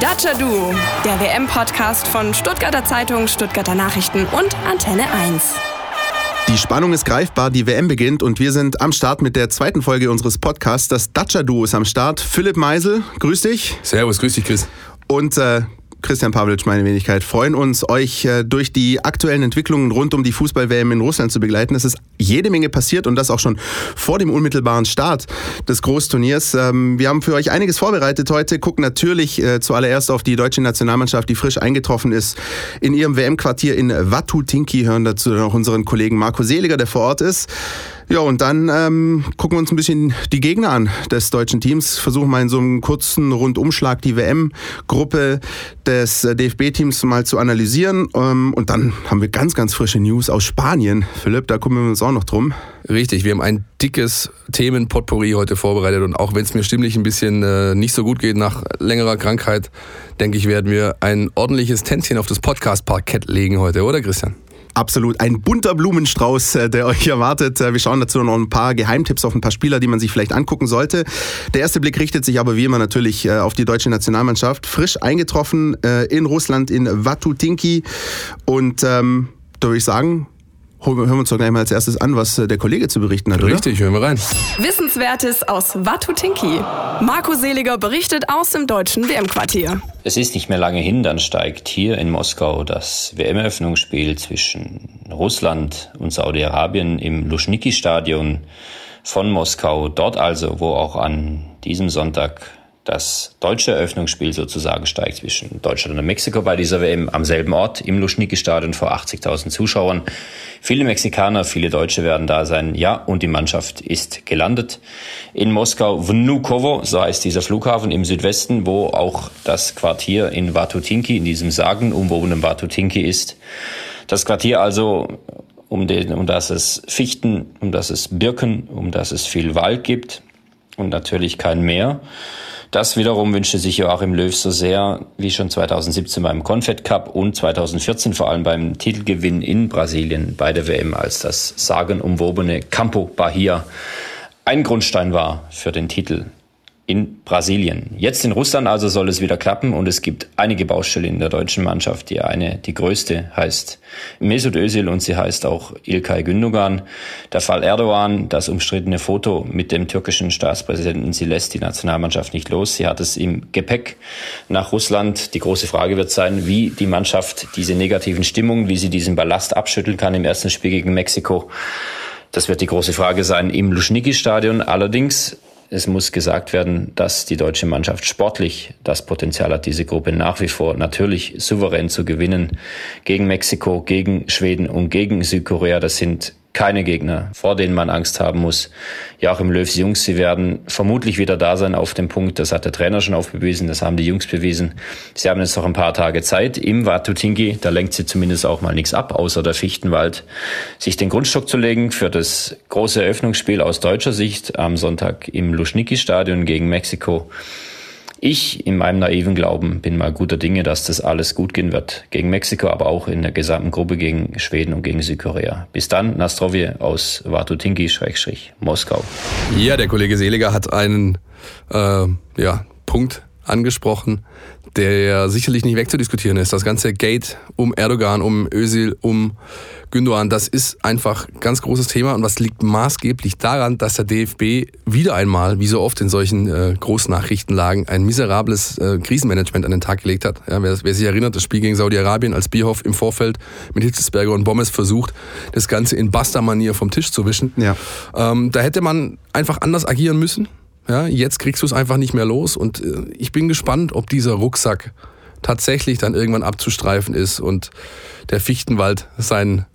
Dacia Duo, der WM-Podcast von Stuttgarter Zeitung, Stuttgarter Nachrichten und Antenne 1. Die Spannung ist greifbar, die WM beginnt und wir sind am Start mit der zweiten Folge unseres Podcasts. Das Dacia Duo ist am Start. Philipp Meisel, grüß dich. Servus, grüß dich, Chris. Und äh, Christian Pavlic, meine Wenigkeit, freuen uns, euch äh, durch die aktuellen Entwicklungen rund um die Fußball-WM in Russland zu begleiten. Es ist jede Menge passiert und das auch schon vor dem unmittelbaren Start des Großturniers. Ähm, wir haben für euch einiges vorbereitet heute, gucken natürlich äh, zuallererst auf die deutsche Nationalmannschaft, die frisch eingetroffen ist in ihrem WM-Quartier in Vatutinki, hören dazu noch unseren Kollegen Marco Seliger, der vor Ort ist. Ja, und dann ähm, gucken wir uns ein bisschen die Gegner an des deutschen Teams, versuchen mal in so einem kurzen Rundumschlag die WM-Gruppe des äh, DFB-Teams mal zu analysieren. Ähm, und dann haben wir ganz, ganz frische News aus Spanien. Philipp, da kümmern wir uns auch noch drum. Richtig, wir haben ein dickes Themenpotpourri heute vorbereitet und auch wenn es mir stimmlich ein bisschen äh, nicht so gut geht nach längerer Krankheit, denke ich, werden wir ein ordentliches Tänzchen auf das Podcast-Parkett legen heute, oder Christian? Absolut. Ein bunter Blumenstrauß, äh, der euch erwartet. Äh, wir schauen dazu noch ein paar Geheimtipps auf ein paar Spieler, die man sich vielleicht angucken sollte. Der erste Blick richtet sich aber wie immer natürlich äh, auf die deutsche Nationalmannschaft. Frisch eingetroffen in Russland in Vatutinki. Und ähm, da würde ich sagen, hören wir uns doch gleich mal als erstes an, was der Kollege zu berichten hat, oder? Richtig, hören wir rein. Wissenswertes aus Watutinki. Marco Seliger berichtet aus dem deutschen WM-Quartier. Es ist nicht mehr lange hin, dann steigt hier in Moskau das WM-Eröffnungsspiel zwischen Russland und Saudi-Arabien im Luschniki-Stadion von Moskau. Dort also, wo auch an diesem Sonntag das deutsche Eröffnungsspiel sozusagen steigt zwischen Deutschland und Mexiko bei dieser WM am selben Ort im Luschniki-Stadion vor 80.000 Zuschauern. Viele Mexikaner, viele Deutsche werden da sein. Ja, und die Mannschaft ist gelandet in Moskau. Vnukovo, so heißt dieser Flughafen im Südwesten, wo auch das Quartier in Vatutinki, in diesem sagenumwobenen Vatutinki ist. Das Quartier also, um, den, um das es Fichten, um das es Birken, um das es viel Wald gibt und natürlich kein Meer. Das wiederum wünschte sich Joachim Löw so sehr, wie schon 2017 beim Confed Cup und 2014 vor allem beim Titelgewinn in Brasilien bei der WM, als das sagenumwobene Campo Bahia ein Grundstein war für den Titel in Brasilien. Jetzt in Russland also soll es wieder klappen und es gibt einige Baustellen in der deutschen Mannschaft. Die eine, die größte, heißt Mesut Özil und sie heißt auch Ilkay Gündogan. Der Fall Erdogan, das umstrittene Foto mit dem türkischen Staatspräsidenten, sie lässt die Nationalmannschaft nicht los. Sie hat es im Gepäck nach Russland. Die große Frage wird sein, wie die Mannschaft diese negativen Stimmungen, wie sie diesen Ballast abschütteln kann im ersten Spiel gegen Mexiko. Das wird die große Frage sein im Luschniki-Stadion. Allerdings es muss gesagt werden, dass die deutsche Mannschaft sportlich das Potenzial hat, diese Gruppe nach wie vor natürlich souverän zu gewinnen. Gegen Mexiko, gegen Schweden und gegen Südkorea. Das sind keine Gegner, vor denen man Angst haben muss. Joachim Löws Jungs, sie werden vermutlich wieder da sein auf dem Punkt. Das hat der Trainer schon aufbewiesen, das haben die Jungs bewiesen. Sie haben jetzt noch ein paar Tage Zeit im Watutingi, da lenkt sie zumindest auch mal nichts ab, außer der Fichtenwald, sich den Grundstock zu legen für das große Eröffnungsspiel aus deutscher Sicht am Sonntag im Luschniki-Stadion gegen Mexiko. Ich in meinem naiven Glauben bin mal guter Dinge, dass das alles gut gehen wird. Gegen Mexiko, aber auch in der gesamten Gruppe gegen Schweden und gegen Südkorea. Bis dann, Nastrovje aus Watutinki-Moskau. Ja, der Kollege Seliger hat einen äh, ja, Punkt angesprochen, der sicherlich nicht wegzudiskutieren ist. Das ganze Gate um Erdogan, um Özil, um Gündogan, das ist einfach ein ganz großes Thema und was liegt maßgeblich daran, dass der DFB wieder einmal, wie so oft in solchen äh, Großnachrichtenlagen, ein miserables äh, Krisenmanagement an den Tag gelegt hat. Ja, wer, wer, sich erinnert, das Spiel gegen Saudi-Arabien, als Bierhoff im Vorfeld mit Hitzelsberger und Bommes versucht, das Ganze in Basta-Manier vom Tisch zu wischen. Ja. Ähm, da hätte man einfach anders agieren müssen. Ja, jetzt kriegst du es einfach nicht mehr los und äh, ich bin gespannt, ob dieser Rucksack tatsächlich dann irgendwann abzustreifen ist und der Fichtenwald sein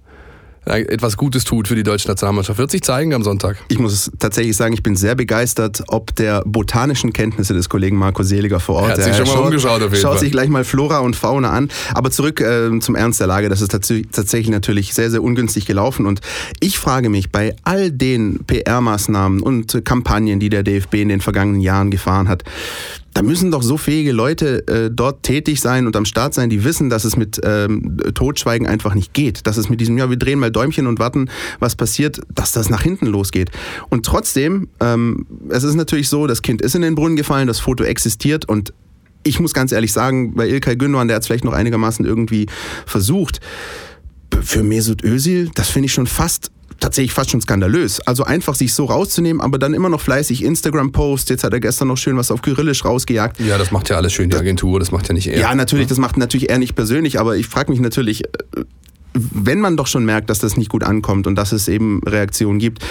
etwas Gutes tut für die deutsche Nationalmannschaft. Wird sich zeigen am Sonntag. Ich muss tatsächlich sagen, ich bin sehr begeistert, ob der botanischen Kenntnisse des Kollegen Marco Seliger vor Ort. Er hat sich schon mal schaut, umgeschaut auf jeden Schaut Fall. sich gleich mal Flora und Fauna an. Aber zurück äh, zum Ernst der Lage. Das ist tatsächlich natürlich sehr, sehr ungünstig gelaufen. Und ich frage mich, bei all den PR-Maßnahmen und Kampagnen, die der DFB in den vergangenen Jahren gefahren hat, da müssen doch so fähige Leute äh, dort tätig sein und am Start sein, die wissen, dass es mit ähm, Totschweigen einfach nicht geht. Dass es mit diesem, ja, wir drehen mal Däumchen und warten, was passiert, dass das nach hinten losgeht. Und trotzdem, ähm, es ist natürlich so, das Kind ist in den Brunnen gefallen, das Foto existiert und ich muss ganz ehrlich sagen, bei Ilkay Gündogan, der hat es vielleicht noch einigermaßen irgendwie versucht. Für Mesut Özil, das finde ich schon fast tatsächlich fast schon skandalös. Also einfach sich so rauszunehmen, aber dann immer noch fleißig Instagram-Posts. Jetzt hat er gestern noch schön was auf Kyrillisch rausgejagt. Ja, das macht ja alles schön die Agentur, das macht ja nicht er. Ja, natürlich, das macht natürlich er nicht persönlich, aber ich frage mich natürlich, äh, wenn man doch schon merkt, dass das nicht gut ankommt und dass es eben Reaktionen gibt,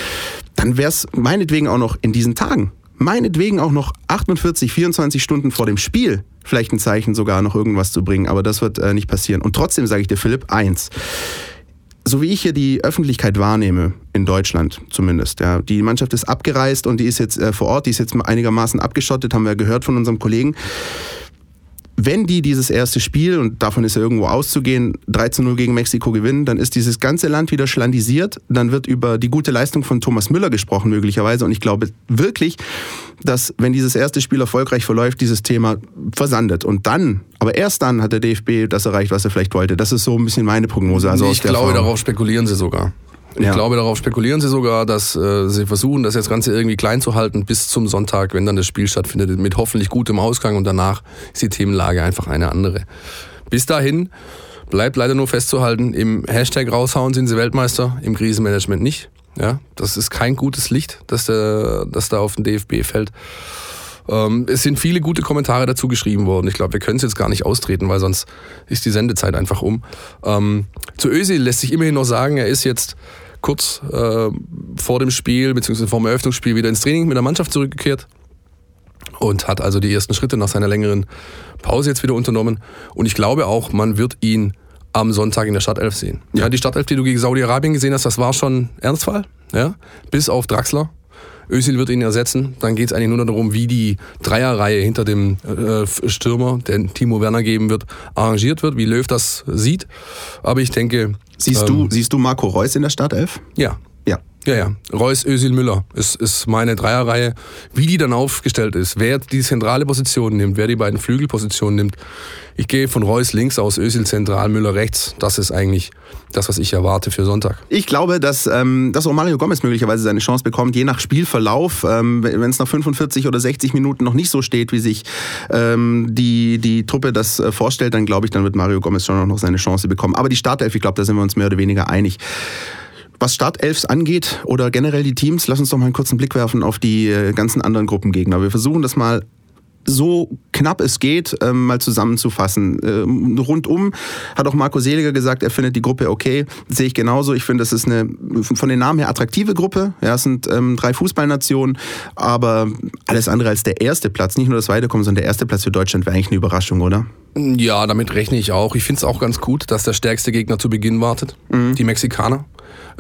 dann wäre es meinetwegen auch noch in diesen Tagen meinetwegen auch noch 48, 24 Stunden vor dem Spiel vielleicht ein Zeichen sogar noch irgendwas zu bringen, aber das wird äh, nicht passieren. Und trotzdem sage ich dir, Philipp, eins. So wie ich hier die Öffentlichkeit wahrnehme, in Deutschland zumindest, ja, die Mannschaft ist abgereist und die ist jetzt äh, vor Ort, die ist jetzt einigermaßen abgeschottet, haben wir gehört von unserem Kollegen wenn die dieses erste Spiel, und davon ist ja irgendwo auszugehen, 3 zu 0 gegen Mexiko gewinnen, dann ist dieses ganze Land wieder schlandisiert. Dann wird über die gute Leistung von Thomas Müller gesprochen, möglicherweise. Und ich glaube wirklich, dass, wenn dieses erste Spiel erfolgreich verläuft, dieses Thema versandet. Und dann, aber erst dann hat der DFB das erreicht, was er vielleicht wollte. Das ist so ein bisschen meine Prognose. Also ich glaube, darauf spekulieren sie sogar. Ich ja. glaube, darauf spekulieren sie sogar, dass äh, sie versuchen, das jetzt Ganze irgendwie klein zu halten bis zum Sonntag, wenn dann das Spiel stattfindet, mit hoffentlich gutem Ausgang und danach ist die Themenlage einfach eine andere. Bis dahin bleibt leider nur festzuhalten, im Hashtag raushauen sind sie Weltmeister, im Krisenmanagement nicht. Ja, das ist kein gutes Licht, das, der, das da auf den DFB fällt. Ähm, es sind viele gute Kommentare dazu geschrieben worden. Ich glaube, wir können es jetzt gar nicht austreten, weil sonst ist die Sendezeit einfach um. Ähm, zu Özil lässt sich immerhin noch sagen, er ist jetzt kurz äh, vor dem Spiel bzw. vor dem Eröffnungsspiel wieder ins Training mit der Mannschaft zurückgekehrt und hat also die ersten Schritte nach seiner längeren Pause jetzt wieder unternommen. Und ich glaube auch, man wird ihn am Sonntag in der Stadtelf sehen. Ja, die Stadtelf, die du gegen Saudi-Arabien gesehen hast, das war schon Ernstfall. Ja? Bis auf Draxler. Özil wird ihn ersetzen. Dann geht es eigentlich nur darum, wie die Dreierreihe hinter dem äh, Stürmer, der Timo Werner geben wird, arrangiert wird, wie Löw das sieht. Aber ich denke. Siehst, ähm, du, siehst du Marco Reus in der Startelf? Ja. Ja, ja. Reus, Özil, Müller ist, ist meine Dreierreihe. Wie die dann aufgestellt ist, wer die zentrale Position nimmt, wer die beiden Flügelpositionen nimmt. Ich gehe von Reus links aus, Özil zentral, Müller rechts. Das ist eigentlich das, was ich erwarte für Sonntag. Ich glaube, dass, ähm, dass auch Mario Gomez möglicherweise seine Chance bekommt, je nach Spielverlauf. Ähm, wenn es nach 45 oder 60 Minuten noch nicht so steht, wie sich ähm, die, die Truppe das äh, vorstellt, dann glaube ich, dann wird Mario Gomez schon noch seine Chance bekommen. Aber die Startelf, ich glaube, da sind wir uns mehr oder weniger einig. Was Startelfs angeht oder generell die Teams, lass uns doch mal einen kurzen Blick werfen auf die äh, ganzen anderen Gruppengegner. Wir versuchen das mal so knapp es geht, ähm, mal zusammenzufassen. Ähm, rundum hat auch Marco Seliger gesagt, er findet die Gruppe okay. Das sehe ich genauso. Ich finde, das ist eine von den Namen her attraktive Gruppe. Ja, es sind ähm, drei Fußballnationen, aber alles andere als der erste Platz, nicht nur das Weiterkommen, sondern der erste Platz für Deutschland wäre eigentlich eine Überraschung, oder? Ja, damit rechne ich auch. Ich finde es auch ganz gut, dass der stärkste Gegner zu Beginn wartet, mhm. die Mexikaner.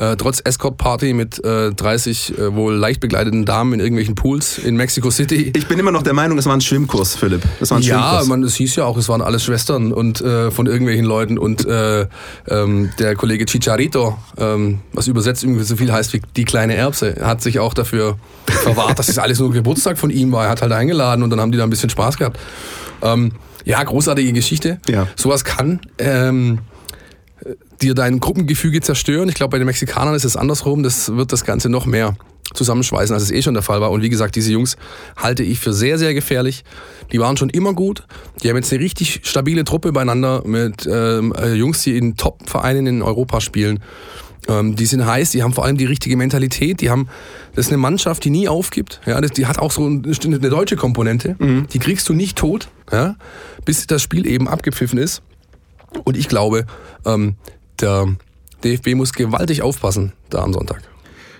Äh, trotz Escort-Party mit äh, 30 äh, wohl leicht begleiteten Damen in irgendwelchen Pools in Mexico City. Ich bin immer noch der Meinung, es war ein Schwimmkurs, Philipp. Das war ein ja, Schwimmkurs. man, es hieß ja auch, es waren alles Schwestern und äh, von irgendwelchen Leuten und äh, ähm, der Kollege Chicharito, ähm, was übersetzt irgendwie so viel heißt wie die kleine Erbse, hat sich auch dafür verwahrt, dass es alles nur Geburtstag von ihm war. Er hat halt eingeladen und dann haben die da ein bisschen Spaß gehabt. Ähm, ja, großartige Geschichte. Ja. Sowas kann ähm, dir dein Gruppengefüge zerstören. Ich glaube, bei den Mexikanern ist es andersrum. Das wird das Ganze noch mehr zusammenschweißen, als es eh schon der Fall war. Und wie gesagt, diese Jungs halte ich für sehr, sehr gefährlich. Die waren schon immer gut. Die haben jetzt eine richtig stabile Truppe beieinander mit ähm, äh, Jungs, die in Top-Vereinen in Europa spielen. Ähm, die sind heiß, die haben vor allem die richtige Mentalität. Die haben, das ist eine Mannschaft, die nie aufgibt. Ja, das, die hat auch so eine, eine deutsche Komponente. Mhm. Die kriegst du nicht tot, ja, bis das Spiel eben abgepfiffen ist. Und ich glaube, ähm, der DFB muss gewaltig aufpassen da am Sonntag.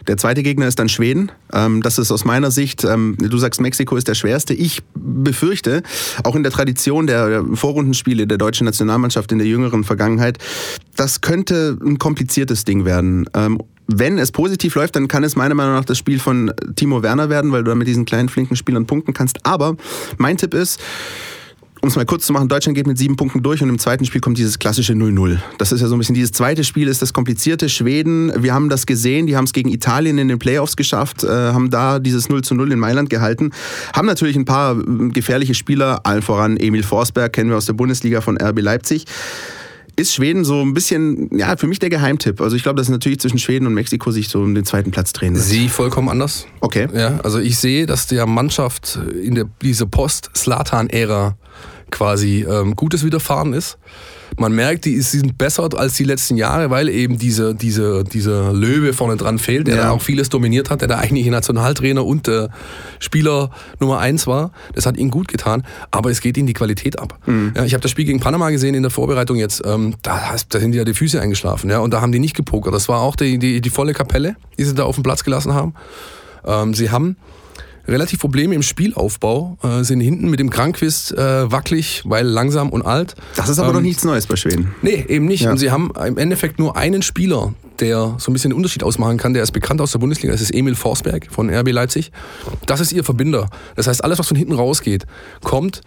Der zweite Gegner ist dann Schweden. Ähm, das ist aus meiner Sicht, ähm, du sagst, Mexiko ist der schwerste. Ich befürchte, auch in der Tradition der Vorrundenspiele der deutschen Nationalmannschaft in der jüngeren Vergangenheit, das könnte ein kompliziertes Ding werden. Ähm, wenn es positiv läuft, dann kann es meiner Meinung nach das Spiel von Timo Werner werden, weil du da mit diesen kleinen, flinken Spielern punkten kannst. Aber mein Tipp ist, um es mal kurz zu machen, Deutschland geht mit sieben Punkten durch und im zweiten Spiel kommt dieses klassische 0-0. Das ist ja so ein bisschen, dieses zweite Spiel ist das komplizierte. Schweden, wir haben das gesehen, die haben es gegen Italien in den Playoffs geschafft, äh, haben da dieses 0-0 in Mailand gehalten, haben natürlich ein paar äh, gefährliche Spieler, allen voran Emil Forsberg, kennen wir aus der Bundesliga von RB Leipzig ist Schweden so ein bisschen, ja, für mich der Geheimtipp. Also ich glaube, dass natürlich zwischen Schweden und Mexiko sich so um den zweiten Platz drehen wird. Sie vollkommen anders. Okay. Ja, also ich sehe, dass der Mannschaft in der, diese Post-Slatan-Ära quasi ähm, Gutes widerfahren ist. Man merkt, die sind besser als die letzten Jahre, weil eben diese, diese, dieser Löwe vorne dran fehlt, der ja. da auch vieles dominiert hat, der da eigentlich Nationaltrainer und äh, Spieler Nummer eins war. Das hat ihnen gut getan, aber es geht ihnen die Qualität ab. Mhm. Ja, ich habe das Spiel gegen Panama gesehen in der Vorbereitung jetzt. Ähm, da, da sind ja die Füße eingeschlafen ja, und da haben die nicht gepokert. Das war auch die, die, die volle Kapelle, die sie da auf dem Platz gelassen haben. Ähm, sie haben relativ Probleme im Spielaufbau, äh, sind hinten mit dem Krankwist äh, wackelig, weil langsam und alt. Das ist aber ähm, doch nichts Neues bei Schweden. Nee, eben nicht. Ja. Und sie haben im Endeffekt nur einen Spieler, der so ein bisschen den Unterschied ausmachen kann. Der ist bekannt aus der Bundesliga. Das ist Emil Forsberg von RB Leipzig. Das ist ihr Verbinder. Das heißt, alles, was von hinten rausgeht, kommt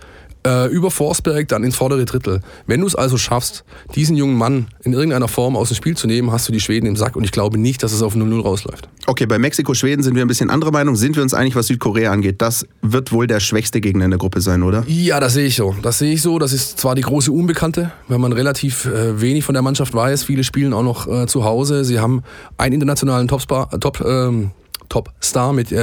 äh, über Forsberg dann ins vordere Drittel. Wenn du es also schaffst, diesen jungen Mann in irgendeiner Form aus dem Spiel zu nehmen, hast du die Schweden im Sack und ich glaube nicht, dass es auf 0-0 rausläuft. Okay, bei Mexiko-Schweden sind wir ein bisschen anderer Meinung. Sind wir uns einig, was Südkorea angeht? Das wird wohl der schwächste Gegner in der Gruppe sein, oder? Ja, das sehe ich so. Das sehe ich so. Das ist zwar die große Unbekannte, weil man relativ äh, wenig von der Mannschaft weiß. Viele spielen auch noch äh, zu Hause. Sie haben einen internationalen Top-Star, Top, ähm, Top-Star mit äh,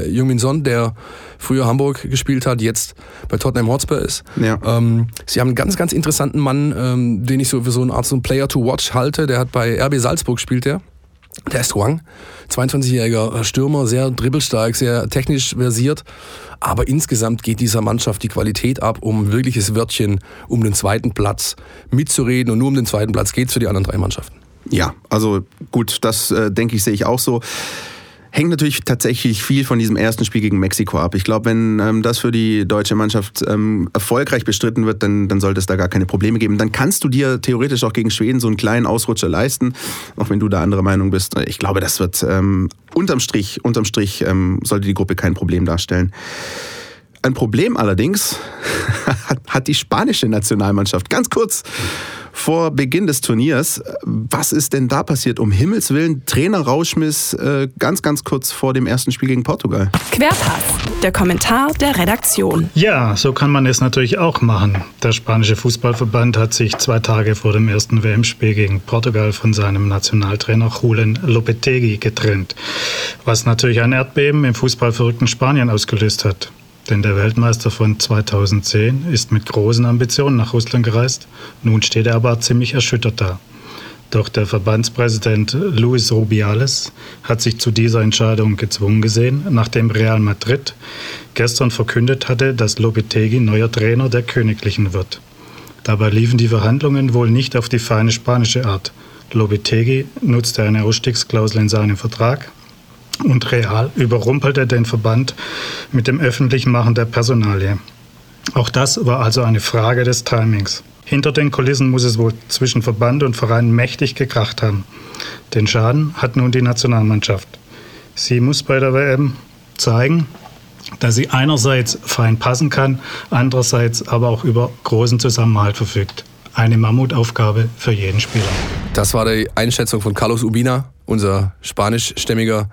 äh, Jungmin Son, der früher Hamburg gespielt hat, jetzt bei Tottenham Hotspur ist. Ja. Ähm, sie haben einen ganz, ganz interessanten Mann, ähm, den ich so für so eine Art so Player to Watch halte. Der hat bei RB Salzburg gespielt, der. Der ist Huang, 22-jähriger äh, Stürmer, sehr dribbelstark, sehr technisch versiert. Aber insgesamt geht dieser Mannschaft die Qualität ab, um wirkliches Wörtchen um den zweiten Platz mitzureden. Und nur um den zweiten Platz geht es für die anderen drei Mannschaften. Ja, also gut, das äh, denke ich, sehe ich auch so hängt natürlich tatsächlich viel von diesem ersten Spiel gegen Mexiko ab. Ich glaube, wenn ähm, das für die deutsche Mannschaft ähm, erfolgreich bestritten wird, dann, dann sollte es da gar keine Probleme geben. Dann kannst du dir theoretisch auch gegen Schweden so einen kleinen Ausrutscher leisten, auch wenn du da andere Meinung bist. Ich glaube, das wird ähm, unterm Strich, unterm Strich ähm, sollte die Gruppe kein Problem darstellen. Ein Problem allerdings hat die spanische Nationalmannschaft. Ganz kurz vor Beginn des Turniers. Was ist denn da passiert? Um Himmels Willen, Trainer-Rauschmiss äh, ganz, ganz kurz vor dem ersten Spiel gegen Portugal. Querpass, der Kommentar der Redaktion. Ja, so kann man es natürlich auch machen. Der spanische Fußballverband hat sich zwei Tage vor dem ersten WM-Spiel gegen Portugal von seinem Nationaltrainer Julen Lopetegui getrennt, was natürlich ein Erdbeben im fußballverrückten Spanien ausgelöst hat. Denn der Weltmeister von 2010 ist mit großen Ambitionen nach Russland gereist. Nun steht er aber ziemlich erschüttert da. Doch der Verbandspräsident Luis Rubiales hat sich zu dieser Entscheidung gezwungen gesehen, nachdem Real Madrid gestern verkündet hatte, dass Lopetegui neuer Trainer der Königlichen wird. Dabei liefen die Verhandlungen wohl nicht auf die feine spanische Art. Lopetegui nutzte eine Ausstiegsklausel in seinem Vertrag, und Real überrumpelte den Verband mit dem öffentlichen Machen der Personalie. Auch das war also eine Frage des Timings. Hinter den Kulissen muss es wohl zwischen Verband und Verein mächtig gekracht haben. Den Schaden hat nun die Nationalmannschaft. Sie muss bei der WM zeigen, dass sie einerseits fein passen kann, andererseits aber auch über großen Zusammenhalt verfügt. Eine Mammutaufgabe für jeden Spieler. Das war die Einschätzung von Carlos Ubina, unser spanischstämmiger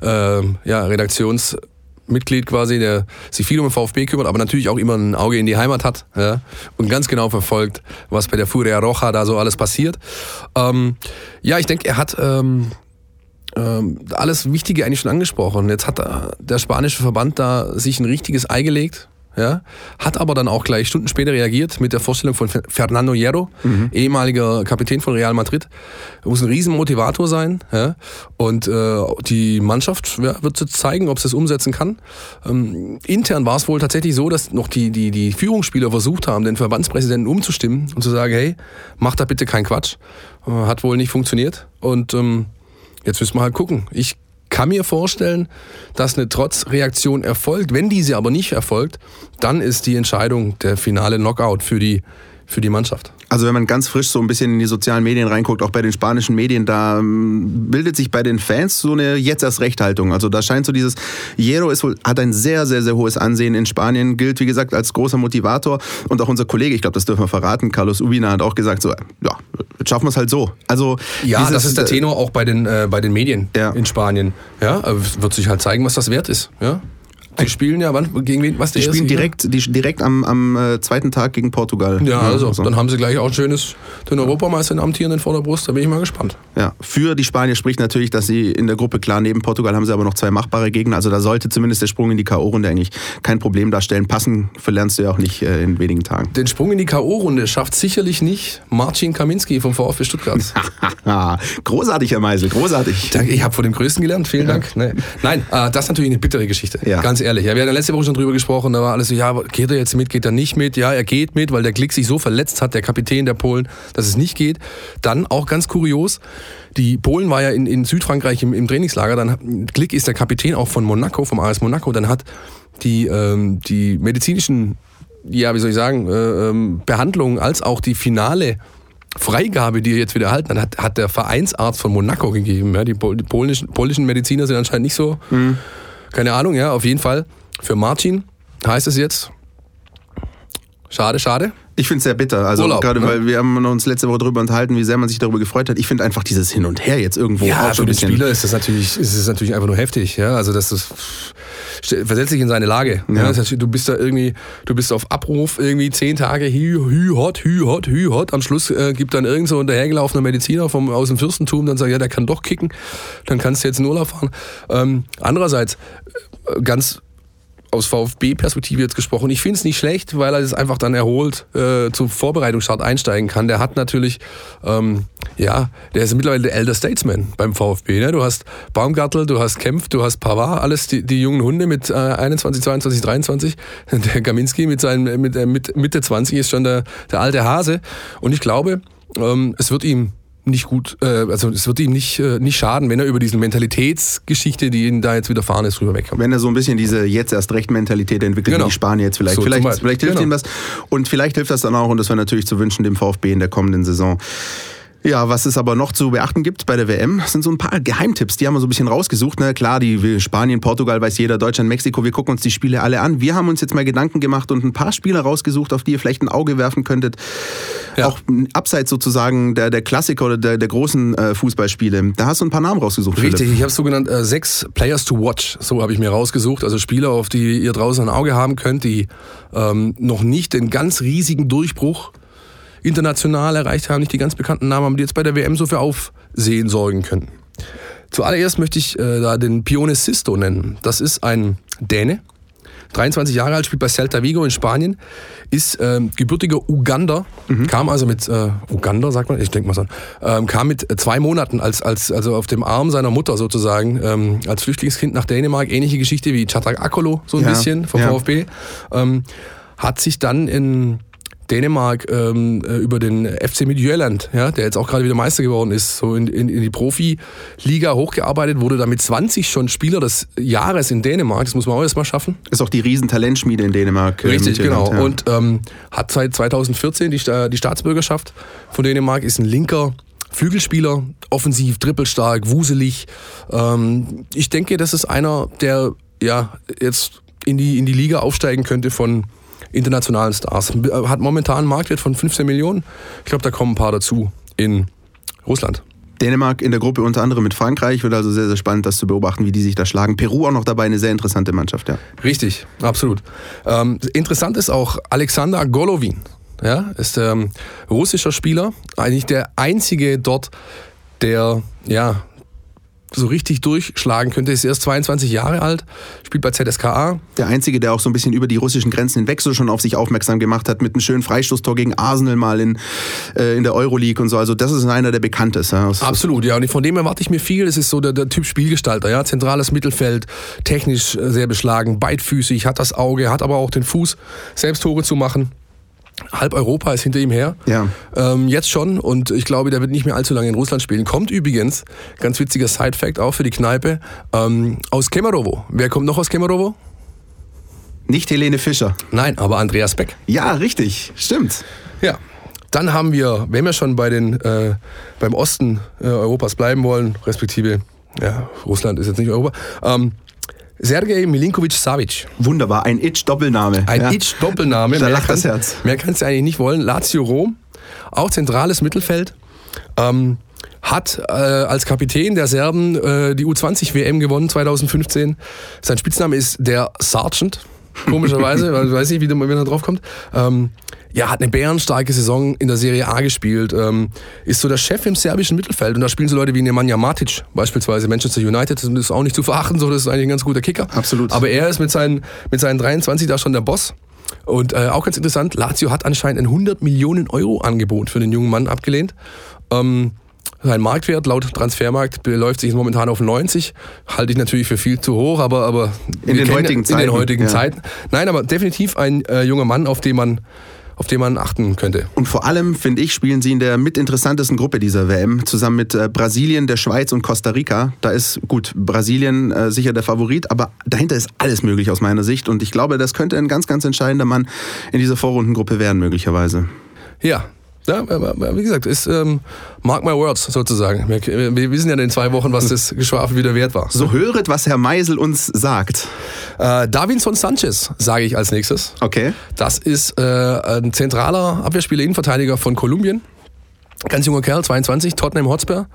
äh, ja, Redaktionsmitglied quasi, der sich viel um den VfB kümmert, aber natürlich auch immer ein Auge in die Heimat hat ja, und ganz genau verfolgt, was bei der Furia Roja da so alles passiert. Ähm, ja, ich denke, er hat ähm, ähm, alles Wichtige eigentlich schon angesprochen. Jetzt hat der spanische Verband da sich ein richtiges Ei gelegt ja, hat aber dann auch gleich Stunden später reagiert mit der Vorstellung von Fernando Hierro, mhm. ehemaliger Kapitän von Real Madrid. Muss ein Riesenmotivator sein. Ja, und äh, die Mannschaft ja, wird zeigen, ob sie es umsetzen kann. Ähm, intern war es wohl tatsächlich so, dass noch die, die, die Führungsspieler versucht haben, den Verbandspräsidenten umzustimmen und zu sagen, hey, mach da bitte keinen Quatsch. Äh, hat wohl nicht funktioniert. Und ähm, jetzt müssen wir halt gucken. Ich kann mir vorstellen, dass eine Trotzreaktion erfolgt. Wenn diese aber nicht erfolgt, dann ist die Entscheidung der finale Knockout für die, für die Mannschaft. Also wenn man ganz frisch so ein bisschen in die sozialen Medien reinguckt, auch bei den spanischen Medien, da ähm, bildet sich bei den Fans so eine jetzt erst Rechthaltung. Also da scheint so dieses, Hierro ist wohl, hat ein sehr, sehr, sehr hohes Ansehen in Spanien, gilt wie gesagt als großer Motivator und auch unser Kollege, ich glaube, das dürfen wir verraten, Carlos Ubina hat auch gesagt so, ja, schaffen wir es halt so. Also ja, dieses, das ist der Tenor auch bei den, äh, bei den Medien ja. in Spanien. Ja, wird sich halt zeigen, was das wert ist. Ja. Die spielen ja, wann, gegen wen? Was die spielen direkt, die, direkt am, am äh, zweiten Tag gegen Portugal. Ja, also, also, dann haben sie gleich auch ein schönes, den Europameister, den amtierenden vor der Brust. Da bin ich mal gespannt. Ja, für die Spanier spricht natürlich, dass sie in der Gruppe, klar, neben Portugal haben sie aber noch zwei machbare Gegner. Also da sollte zumindest der Sprung in die K.O.-Runde eigentlich kein Problem darstellen. Passen verlernst du ja auch nicht äh, in wenigen Tagen. Den Sprung in die K.O.-Runde schafft sicherlich nicht Marcin Kaminski vom VfB Stuttgart. großartig, Herr Meisel, großartig. Danke, ich habe vor dem Größten gelernt. Vielen ja. Dank. Nein, äh, das ist natürlich eine bittere Geschichte. Ja. Ganz ehrlich. Ja, wir hatten letzte Woche schon drüber gesprochen. Da war alles so, ja, geht er jetzt mit, geht er nicht mit? Ja, er geht mit, weil der Glick sich so verletzt hat, der Kapitän der Polen, dass es nicht geht. Dann auch ganz kurios, die Polen war ja in, in Südfrankreich im, im Trainingslager. Dann Glick ist der Kapitän auch von Monaco, vom AS Monaco. Dann hat die, ähm, die medizinischen, ja, wie soll ich sagen, äh, ähm, Behandlungen als auch die finale Freigabe, die er jetzt wieder erhalten hat, hat der Vereinsarzt von Monaco gegeben. Ja, die, die polnischen, polnischen Mediziner sind anscheinend nicht so, mhm. Keine Ahnung, ja, auf jeden Fall. Für Martin heißt es jetzt, schade, schade. Ich finde es sehr bitter. Also Urlaub, gerade ne? weil wir haben uns letzte Woche darüber unterhalten, wie sehr man sich darüber gefreut hat. Ich finde einfach dieses Hin und Her jetzt irgendwo ja, auch so ein bisschen. Spieler ist das natürlich, ist es natürlich einfach nur heftig. Ja, also das ist versetzt sich in seine Lage. Ja. Ja, das heißt, du bist da irgendwie, du bist auf Abruf irgendwie zehn Tage hü, hü hot, hü hot, hü hot. Am Schluss äh, gibt dann irgend so ein dahergelaufener Mediziner vom aus dem Fürstentum, dann sagt ja, der kann doch kicken. Dann kannst du jetzt in Urlaub fahren. Ähm, andererseits äh, ganz aus VfB-Perspektive jetzt gesprochen. Ich finde es nicht schlecht, weil er es einfach dann erholt äh, zum Vorbereitungsstart einsteigen kann. Der hat natürlich, ähm, ja, der ist mittlerweile der Elder Statesman beim VfB. Ne? Du hast Baumgartel, du hast Kempf, du hast Pavard, alles die, die jungen Hunde mit äh, 21, 22, 23. Der Gaminski mit seinen mit, äh, mit Mitte 20 ist schon der, der alte Hase. Und ich glaube, ähm, es wird ihm nicht gut, äh, also es wird ihm nicht, äh, nicht schaden, wenn er über diese Mentalitätsgeschichte, die ihn da jetzt widerfahren ist, rüber wegkommt. Wenn er so ein bisschen diese jetzt erst recht Mentalität entwickelt, genau. wie die Spanier jetzt vielleicht. So, vielleicht, vielleicht hilft genau. ihm was. Und vielleicht hilft das dann auch, und das wäre natürlich zu wünschen, dem VfB in der kommenden Saison. Ja, was es aber noch zu beachten gibt bei der WM, sind so ein paar Geheimtipps. Die haben wir so ein bisschen rausgesucht. Ne? Klar, die Spanien, Portugal weiß jeder, Deutschland, Mexiko. Wir gucken uns die Spiele alle an. Wir haben uns jetzt mal Gedanken gemacht und ein paar Spieler rausgesucht, auf die ihr vielleicht ein Auge werfen könntet. Ja. Auch abseits sozusagen der, der Klassiker oder der, der großen äh, Fußballspiele. Da hast du ein paar Namen rausgesucht. Richtig, Philipp. ich habe so genannt äh, sechs Players to watch. So habe ich mir rausgesucht. Also Spieler, auf die ihr draußen ein Auge haben könnt, die ähm, noch nicht den ganz riesigen Durchbruch international erreicht haben, nicht die ganz bekannten Namen, aber die jetzt bei der WM so für Aufsehen sorgen können. Zuallererst möchte ich äh, da den Pione Sisto nennen. Das ist ein Däne, 23 Jahre alt, spielt bei Celta Vigo in Spanien, ist ähm, gebürtiger Uganda, mhm. kam also mit, äh, Uganda sagt man, ich denke mal so, ähm, kam mit zwei Monaten als, als, also auf dem Arm seiner Mutter sozusagen, ähm, als Flüchtlingskind nach Dänemark, ähnliche Geschichte wie Chatak Akolo, so ein ja. bisschen vom ja. VfB, ähm, hat sich dann in Dänemark ähm, äh, über den FC Midtjylland, ja, der jetzt auch gerade wieder Meister geworden ist, so in, in, in die Profiliga hochgearbeitet, wurde damit 20 schon Spieler des Jahres in Dänemark. Das muss man auch erstmal schaffen. Ist auch die Riesentalentschmiede in Dänemark. Äh, Richtig, genau. Ja. Und ähm, hat seit 2014 die, die Staatsbürgerschaft von Dänemark, ist ein linker Flügelspieler, offensiv, trippelstark, wuselig. Ähm, ich denke, das ist einer, der ja jetzt in die, in die Liga aufsteigen könnte von internationalen Stars. Hat momentan einen Marktwert von 15 Millionen. Ich glaube, da kommen ein paar dazu in Russland. Dänemark in der Gruppe unter anderem mit Frankreich. Wird also sehr, sehr spannend, das zu beobachten, wie die sich da schlagen. Peru auch noch dabei, eine sehr interessante Mannschaft, ja. Richtig, absolut. Ähm, interessant ist auch Alexander Golovin. Ja, ist ähm, russischer Spieler, eigentlich der einzige dort, der ja so richtig durchschlagen könnte. Ist erst 22 Jahre alt, spielt bei ZSKA. Der Einzige, der auch so ein bisschen über die russischen Grenzen hinweg so schon auf sich aufmerksam gemacht hat, mit einem schönen Freistoßtor gegen Arsenal mal in, äh, in der Euroleague und so. Also das ist einer der bekanntesten. Ja. Absolut, ja. Und von dem erwarte ich mir viel. Das ist so der, der Typ Spielgestalter, ja. Zentrales Mittelfeld, technisch äh, sehr beschlagen, beidfüßig, hat das Auge, hat aber auch den Fuß, selbst Tore zu machen halb Europa ist hinter ihm her. Ja. Ähm, jetzt schon und ich glaube, der wird nicht mehr allzu lange in Russland spielen. Kommt übrigens, ganz witziger Side-Fact auch für die Kneipe, ähm, aus Kemerovo. Wer kommt noch aus Kemerovo? Nicht Helene Fischer. Nein, aber Andreas Beck. Ja, richtig. Stimmt. Ja. Dann haben wir, wenn wir schon bei den, äh, beim Osten äh, Europas bleiben wollen, respektive, ja, Russland ist jetzt nicht Europa, ähm, Sergej Milinkovic Savic. Wunderbar, ein Itch-Doppelname. Ein ja. Itch-Doppelname. Da lacht das Herz. Mehr kannst du eigentlich nicht wollen. Lazio Rom, auch zentrales Mittelfeld. Ähm, hat äh, als Kapitän der Serben äh, die U20-WM gewonnen 2015. Sein Spitzname ist der Sergeant, komischerweise, ich weiß nicht, wie man da drauf kommt. Ähm, ja, hat eine bärenstarke Saison in der Serie A gespielt, ähm, ist so der Chef im serbischen Mittelfeld und da spielen so Leute wie Nemanja Matic, beispielsweise Manchester United, das ist auch nicht zu verachten, so, das ist eigentlich ein ganz guter Kicker. Absolut. Aber er ist mit seinen, mit seinen 23 da schon der Boss. Und äh, auch ganz interessant, Lazio hat anscheinend ein 100 Millionen Euro Angebot für den jungen Mann abgelehnt. Ähm, sein Marktwert laut Transfermarkt beläuft sich momentan auf 90. Halte ich natürlich für viel zu hoch, aber, aber in den heutigen Zeiten. In den heutigen ja. Zeiten. Nein, aber definitiv ein äh, junger Mann, auf den man auf den man achten könnte. Und vor allem, finde ich, spielen sie in der mitinteressantesten Gruppe dieser WM, zusammen mit äh, Brasilien, der Schweiz und Costa Rica. Da ist gut, Brasilien äh, sicher der Favorit, aber dahinter ist alles möglich aus meiner Sicht. Und ich glaube, das könnte ein ganz, ganz entscheidender Mann in dieser Vorrundengruppe werden, möglicherweise. Ja, ja, wie gesagt, ist ähm, mark my words sozusagen. Wir, wir, wissen ja in zwei Wochen, was das Geschwafel wieder wert war. So höret, was Herr Meisel uns sagt. Äh, Davinson Sanchez sage ich als nächstes. Okay. Das ist äh, ein zentraler Abwehrspieler, Innenverteidiger von Kolumbien. Ganz junger Kerl, 22, Tottenham Hotspur.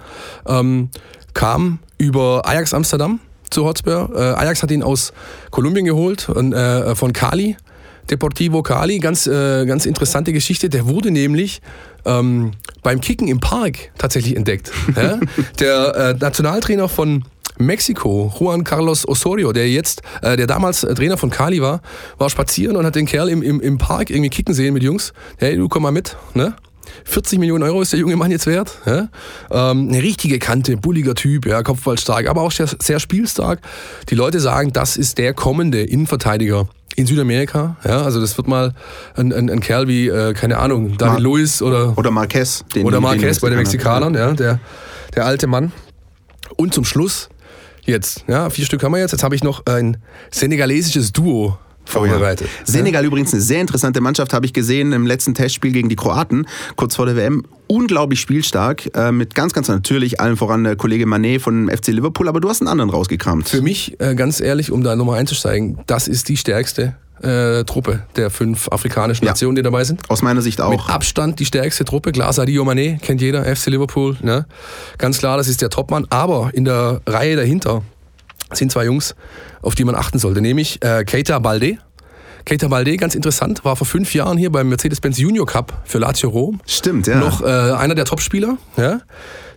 Ähm, kam über Ajax Amsterdam zu Hotspur. Äh, Ajax hat ihn aus Kolumbien geholt, und, äh, von Cali Deportivo Cali, ganz, äh, ganz interessante Geschichte. Der wurde nämlich ähm, beim Kicken im Park tatsächlich entdeckt. Ja? Der äh, Nationaltrainer von Mexiko, Juan Carlos Osorio, der jetzt, äh, der damals Trainer von Cali war, war spazieren und hat den Kerl im, im, im Park irgendwie kicken sehen mit Jungs. Hey, du komm mal mit, ne? 40 Millionen Euro ist der junge Mann jetzt wert. Ja? Ähm, eine richtige Kante, bulliger Typ, ja, kopfballstark, aber auch sehr, sehr spielstark. Die Leute sagen, das ist der kommende Innenverteidiger in Südamerika. Ja, also das wird mal ein, ein, ein Kerl wie, äh, keine Ahnung, David Mar Luis oder, oder Marquez. Den, oder Marquez bei den Mexikanern, ja, der, der alte Mann. Und zum Schluss jetzt, ja, vier Stück haben wir jetzt. Jetzt habe ich noch ein senegalesisches Duo vorbereitet. Senegal übrigens eine sehr interessante Mannschaft, habe ich gesehen im letzten Testspiel gegen die Kroaten, kurz vor der WM. Unglaublich spielstark, äh, mit ganz, ganz natürlich allen voran der Kollege Manet von FC Liverpool, aber du hast einen anderen rausgekramt. Für mich, äh, ganz ehrlich, um da nochmal einzusteigen, das ist die stärkste äh, Truppe der fünf afrikanischen ja. Nationen, die dabei sind. Aus meiner Sicht auch. Mit Abstand die stärkste Truppe. Klar, Sadio Mané kennt jeder, FC Liverpool. Ne? Ganz klar, das ist der Topmann. Aber in der Reihe dahinter sind zwei Jungs, auf die man achten sollte, nämlich äh, Keita Balde. Keita Balde, ganz interessant, war vor fünf Jahren hier beim Mercedes-Benz Junior Cup für Lazio Rom. Stimmt, ja. Noch äh, einer der Topspieler. Ja.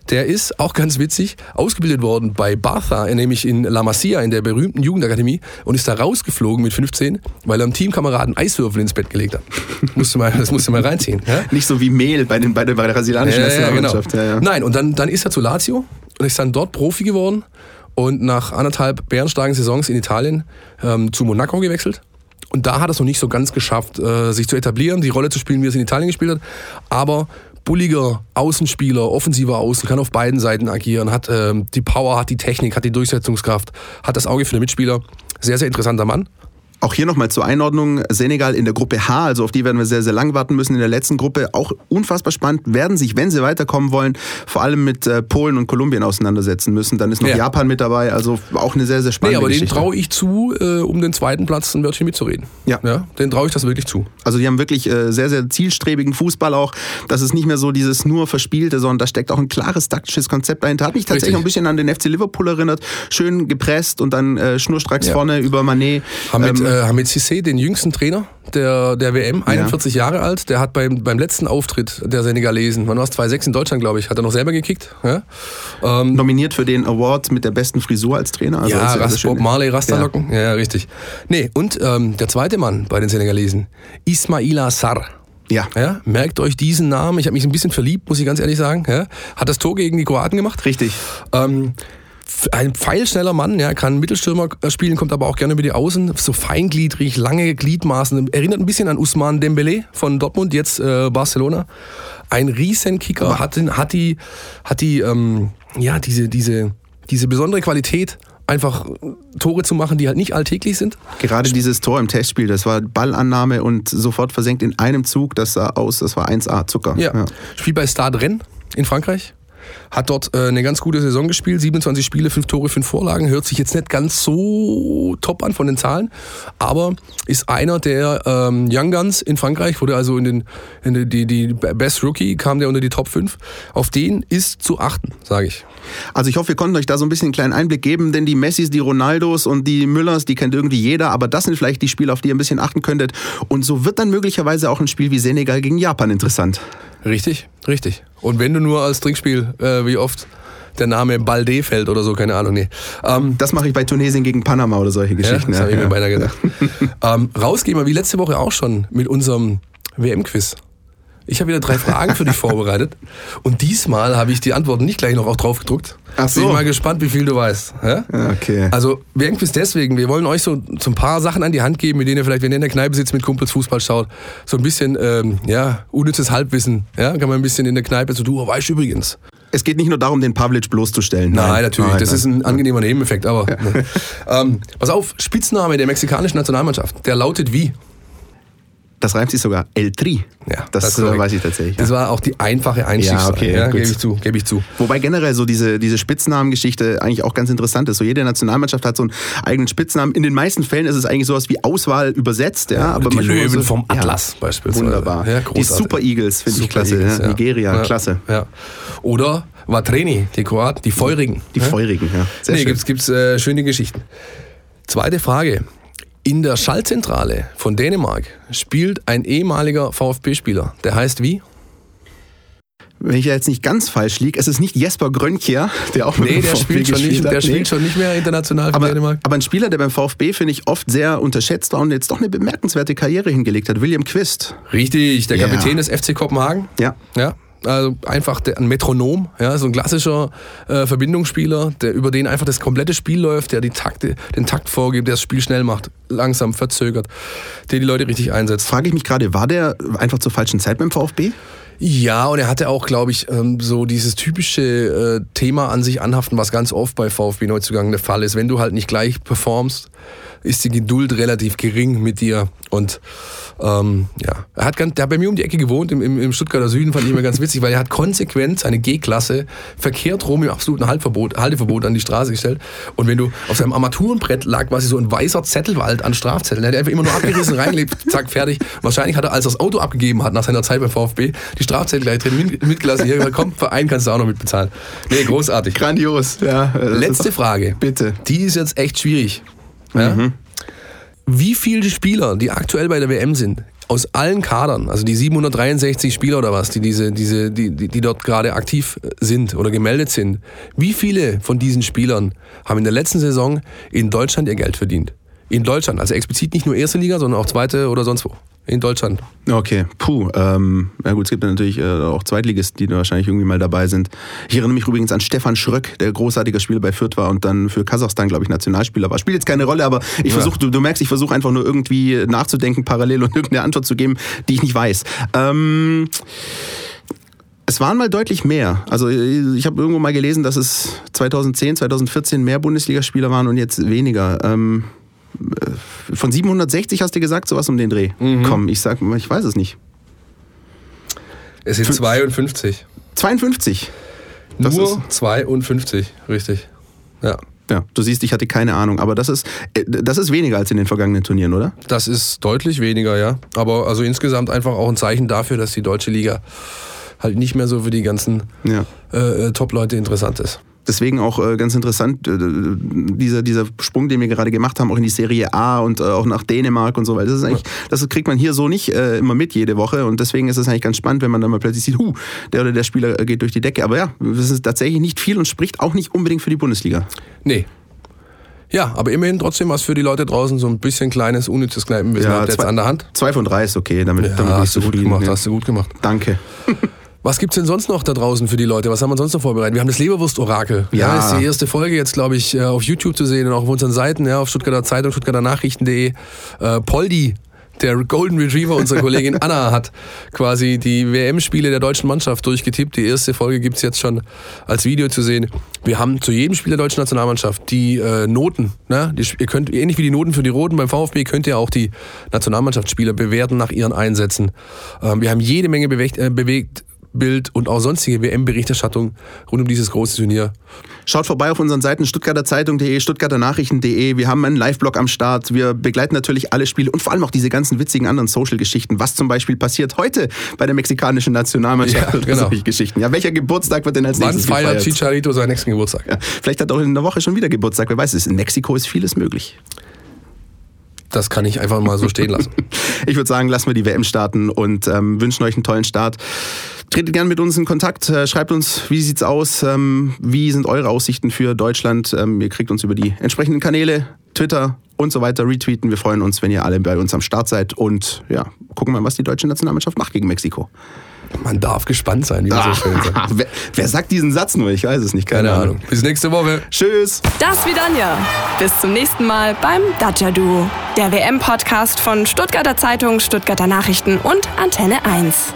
Der ist auch ganz witzig ausgebildet worden bei Bartha, nämlich in La Masia, in der berühmten Jugendakademie, und ist da rausgeflogen mit 15, weil er einem Teamkameraden Eiswürfel ins Bett gelegt hat. musste mal, das musste mal reinziehen. Ja? Nicht so wie Mehl bei, den, bei der brasilianischen ja, genau. ja, genau. Nein, und dann, dann ist er zu Lazio und ist dann dort Profi geworden und nach anderthalb bärenstarken Saisons in Italien ähm, zu Monaco gewechselt. Und da hat er es noch nicht so ganz geschafft, äh, sich zu etablieren, die Rolle zu spielen, wie er es in Italien gespielt hat. Aber bulliger Außenspieler, offensiver Außen, kann auf beiden Seiten agieren, hat ähm, die Power, hat die Technik, hat die Durchsetzungskraft, hat das Auge für den Mitspieler. Sehr, sehr interessanter Mann. Auch hier nochmal zur Einordnung. Senegal in der Gruppe H, also auf die werden wir sehr, sehr lang warten müssen in der letzten Gruppe. Auch unfassbar spannend, werden sich, wenn sie weiterkommen wollen, vor allem mit äh, Polen und Kolumbien auseinandersetzen müssen. Dann ist noch ja. Japan mit dabei, also auch eine sehr, sehr spannende nee, aber Geschichte. den traue ich zu, äh, um den zweiten Platz ein Wörtchen mitzureden. Ja. ja den traue ich das wirklich zu. Also die haben wirklich äh, sehr, sehr zielstrebigen Fußball auch. Das ist nicht mehr so dieses nur Verspielte, sondern da steckt auch ein klares taktisches Konzept dahinter. Hat mich tatsächlich Richtig. ein bisschen an den FC Liverpool erinnert. Schön gepresst und dann äh, schnurstracks ja. vorne über Manet. Hamid, ähm, äh, Hamid Cissé, den jüngsten Trainer der, der WM, 41 ja. Jahre alt, der hat beim, beim letzten Auftritt der Senegalesen, wann war es, 2006 in Deutschland, glaube ich, hat er noch selber gekickt. Ja? Ähm, Nominiert für den Award mit der besten Frisur als Trainer. Also ja, Rast, Bob Marley, Rasterlocken. Ja. ja, richtig. Nee, und ähm, der zweite Mann bei den Senegalesen, Ismaila Sarr. Ja. ja. Merkt euch diesen Namen. Ich habe mich ein bisschen verliebt, muss ich ganz ehrlich sagen. Ja. Hat das Tor gegen die Kroaten gemacht. Richtig. Ähm, ein pfeilschneller Mann, ja, kann Mittelstürmer spielen, kommt aber auch gerne über die Außen, so feingliedrig, lange Gliedmaßen, erinnert ein bisschen an Usman Dembele von Dortmund, jetzt äh, Barcelona. Ein Riesenkicker, hat, den, hat die, hat die, ähm, ja, diese, diese, diese besondere Qualität, einfach Tore zu machen, die halt nicht alltäglich sind. Gerade dieses Tor im Testspiel, das war Ballannahme und sofort versenkt in einem Zug, das sah aus, das war 1A Zucker. Ja. ja. Spielt bei Stade Rennes in Frankreich hat dort äh, eine ganz gute Saison gespielt, 27 Spiele, 5 Tore, 5 Vorlagen, hört sich jetzt nicht ganz so top an von den Zahlen, aber ist einer der ähm, Young Guns in Frankreich, wurde also in den in die, die, die Best Rookie, kam der unter die Top 5. Auf den ist zu achten, sage ich. Also ich hoffe, wir konnten euch da so ein bisschen einen kleinen Einblick geben, denn die Messis, die Ronaldos und die Müllers, die kennt irgendwie jeder, aber das sind vielleicht die Spiele, auf die ihr ein bisschen achten könntet. Und so wird dann möglicherweise auch ein Spiel wie Senegal gegen Japan interessant. Richtig, richtig. Und wenn du nur als Trinkspiel, äh, wie oft der Name Balde fällt oder so, keine Ahnung, nee. Ähm, das mache ich bei Tunesien gegen Panama oder solche Geschichten. Ja, das ja, habe ich ja. mir beinahe gedacht. ähm, rausgehen wir wie letzte Woche auch schon mit unserem WM-Quiz. Ich habe wieder drei Fragen für dich vorbereitet. Und diesmal habe ich die Antworten nicht gleich noch auch drauf gedruckt. Ach so. Bin ich mal gespannt, wie viel du weißt. Ja? Okay. Also, WM-Quiz deswegen. Wir wollen euch so, so ein paar Sachen an die Hand geben, mit denen ihr vielleicht, wenn ihr in der Kneipe sitzt, mit Kumpels Fußball schaut, so ein bisschen, ähm, ja, unnützes Halbwissen. Ja, kann man ein bisschen in der Kneipe so, du weißt übrigens. Es geht nicht nur darum, den Pavlic bloßzustellen. Nein, nein natürlich. Nein, das nein. ist ein angenehmer Nebeneffekt, aber. Ja. Ne. ähm, pass auf, Spitzname der mexikanischen Nationalmannschaft. Der lautet wie? Das reimt sich sogar El Tri. Ja, das, das weiß ich tatsächlich. Das war auch die einfache Einstiegsfrage. Ja, okay, ja, gebe ich zu, gebe ich zu. Wobei generell so diese, diese Spitznamengeschichte eigentlich auch ganz interessant ist. So jede Nationalmannschaft hat so einen eigenen Spitznamen. In den meisten Fällen ist es eigentlich sowas wie Auswahl übersetzt. Ja, ja aber die Löwen so, vom Atlas beispielsweise. Wunderbar. die Super Eagles finde ich klasse. Eagles, Nigeria, klasse. Ja. Oder Vatreni, die Kroaten, die Feurigen. Die Feurigen, ja. Sehr nee, gibt es äh, schöne Geschichten. Zweite Frage. In der Schallzentrale von Dänemark spielt ein ehemaliger VfB-Spieler. Der heißt wie? wenn ich jetzt nicht ganz falsch liege, es ist nicht Jesper Grönkjer, der auch mit nee, der VfB spielt schon nicht, hat. Der spielt schon nicht mehr international aber, für Dänemark. Aber ein Spieler, der beim VfB, finde ich, oft sehr unterschätzt war und jetzt doch eine bemerkenswerte Karriere hingelegt hat, William Quist. Richtig, der Kapitän des FC Kopenhagen. Ja. Ja, also einfach ein Metronom, ja, so ein klassischer äh, Verbindungsspieler, der über den einfach das komplette Spiel läuft, der die Takte, den Takt vorgibt, der das Spiel schnell macht, langsam, verzögert, der die Leute richtig einsetzt. Frage ich mich gerade, war der einfach zur falschen Zeit beim VfB? Ja, und er hatte auch, glaube ich, ähm, so dieses typische äh, Thema an sich anhaften, was ganz oft bei VfB Neuzugang der Fall ist. Wenn du halt nicht gleich performst, ist die Geduld relativ gering mit dir. Und ähm, ja, er hat, ganz, der hat bei mir um die Ecke gewohnt, im, im, Stuttgarter Süden, fand ich immer ganz witzig, weil er hat konsequent seine G-Klasse verkehrt rum im absoluten Halteverbot, Halteverbot an die Straße gestellt. Und wenn du auf seinem Armaturenbrett lag quasi so ein weißer Zettelwald an Strafzetteln, der hat einfach immer nur abgerissen, reingelegt, zack, fertig. Wahrscheinlich hat er, als er das Auto abgegeben hat nach seiner Zeit beim VfB, die Strafzettel gleich drin mitgelassen. Hier, komm, Verein kannst du auch noch mitbezahlen. Nee, großartig. Grandios, ja. Letzte Frage. Bitte. Die ist jetzt echt schwierig. Ja? Mhm. Wie viele Spieler, die aktuell bei der WM sind, aus allen Kadern, also die 763 Spieler oder was, die, diese, diese, die, die, die dort gerade aktiv sind oder gemeldet sind, wie viele von diesen Spielern haben in der letzten Saison in Deutschland ihr Geld verdient? In Deutschland, also explizit nicht nur erste Liga, sondern auch zweite oder sonst wo in Deutschland. Okay, puh. Ähm, ja gut, es gibt natürlich äh, auch Zweitligisten, die wahrscheinlich irgendwie mal dabei sind. Ich erinnere mich übrigens an Stefan Schröck, der großartiger Spieler bei Fürth war und dann für Kasachstan, glaube ich, Nationalspieler war. Spielt jetzt keine Rolle, aber ich ja. versuche, du, du, merkst, ich versuche einfach nur irgendwie nachzudenken parallel und irgendeine Antwort zu geben, die ich nicht weiß. Ähm, es waren mal deutlich mehr. Also ich habe irgendwo mal gelesen, dass es 2010, 2014 mehr Bundesligaspieler waren und jetzt weniger. Ähm, äh, von 760 hast du gesagt, sowas um den Dreh. Mhm. Komm, ich sag, ich weiß es nicht. Es sind 52. 52? Das Nur 52, richtig. Ja. Ja, du siehst, ich hatte keine Ahnung, aber das ist, äh, das ist weniger als in den vergangenen Turnieren, oder? Das ist deutlich weniger, ja. Aber also insgesamt einfach auch ein Zeichen dafür, dass die deutsche Liga halt nicht mehr so für die ganzen ja. äh, äh Top-Leute interessant ist. Deswegen auch äh, ganz interessant, äh, dieser, dieser Sprung, den wir gerade gemacht haben, auch in die Serie A und äh, auch nach Dänemark und so weiter. Das ist eigentlich, das kriegt man hier so nicht äh, immer mit jede Woche und deswegen ist es eigentlich ganz spannend, wenn man dann mal plötzlich sieht, hu, der oder der Spieler äh, geht durch die Decke. Aber ja, das ist tatsächlich nicht viel und spricht auch nicht unbedingt für die Bundesliga. Nee, ja, aber immerhin trotzdem was für die Leute draußen, so ein bisschen kleines, unnützes Kneipenwissen ja, habt ihr jetzt an der Hand. Zwei von drei ist okay, damit, ja, damit hast du gut gemacht, ja. hast du gut gemacht. Danke. Was gibt's denn sonst noch da draußen für die Leute? Was haben wir sonst noch vorbereitet? Wir haben das Leberwurst-Orakel. Ja. ja. Das ist die erste Folge jetzt, glaube ich, äh, auf YouTube zu sehen und auch auf unseren Seiten, ja, auf Stuttgarter Zeitung, Stuttgarter Nachrichten.de. Äh, Poldi, der Golden Retriever unserer Kollegin Anna, hat quasi die WM-Spiele der deutschen Mannschaft durchgetippt. Die erste Folge gibt's jetzt schon als Video zu sehen. Wir haben zu jedem Spiel der deutschen Nationalmannschaft die äh, Noten. Ne? Die, ihr könnt, ähnlich wie die Noten für die Roten beim VfB, könnt ihr auch die Nationalmannschaftsspieler bewerten nach ihren Einsätzen. Ähm, wir haben jede Menge bewegt, äh, bewegt Bild und auch sonstige WM-Berichterstattung rund um dieses große Turnier. Schaut vorbei auf unseren Seiten stuttgarter Zeitung.de, stuttgarter Nachrichten.de. Wir haben einen Live-Blog am Start. Wir begleiten natürlich alle Spiele und vor allem auch diese ganzen witzigen anderen Social-Geschichten. Was zum Beispiel passiert heute bei der mexikanischen Nationalmannschaft. Ja, genau. Geschichten. Ja, welcher Geburtstag wird denn als Wann nächstes feiert gefeiert? Chicharito seinen nächsten Geburtstag? Ja, vielleicht hat er auch in der Woche schon wieder Geburtstag. Wer weiß es. In Mexiko ist vieles möglich. Das kann ich einfach mal so stehen lassen. Ich würde sagen, lassen wir die WM starten und ähm, wünschen euch einen tollen Start. Tretet gerne mit uns in Kontakt, äh, schreibt uns, wie sieht's aus, ähm, wie sind eure Aussichten für Deutschland. Ähm, ihr kriegt uns über die entsprechenden Kanäle, Twitter und so weiter retweeten. Wir freuen uns, wenn ihr alle bei uns am Start seid und ja, gucken mal, was die deutsche Nationalmannschaft macht gegen Mexiko. Man darf gespannt sein, wie man so schön sagt. wer, wer sagt diesen Satz nur? Ich weiß es nicht. Keine, Keine Ahnung. Bis nächste Woche. Tschüss. Das wie Danja. Bis zum nächsten Mal beim Dacia Duo. Der WM-Podcast von Stuttgarter Zeitung, Stuttgarter Nachrichten und Antenne 1.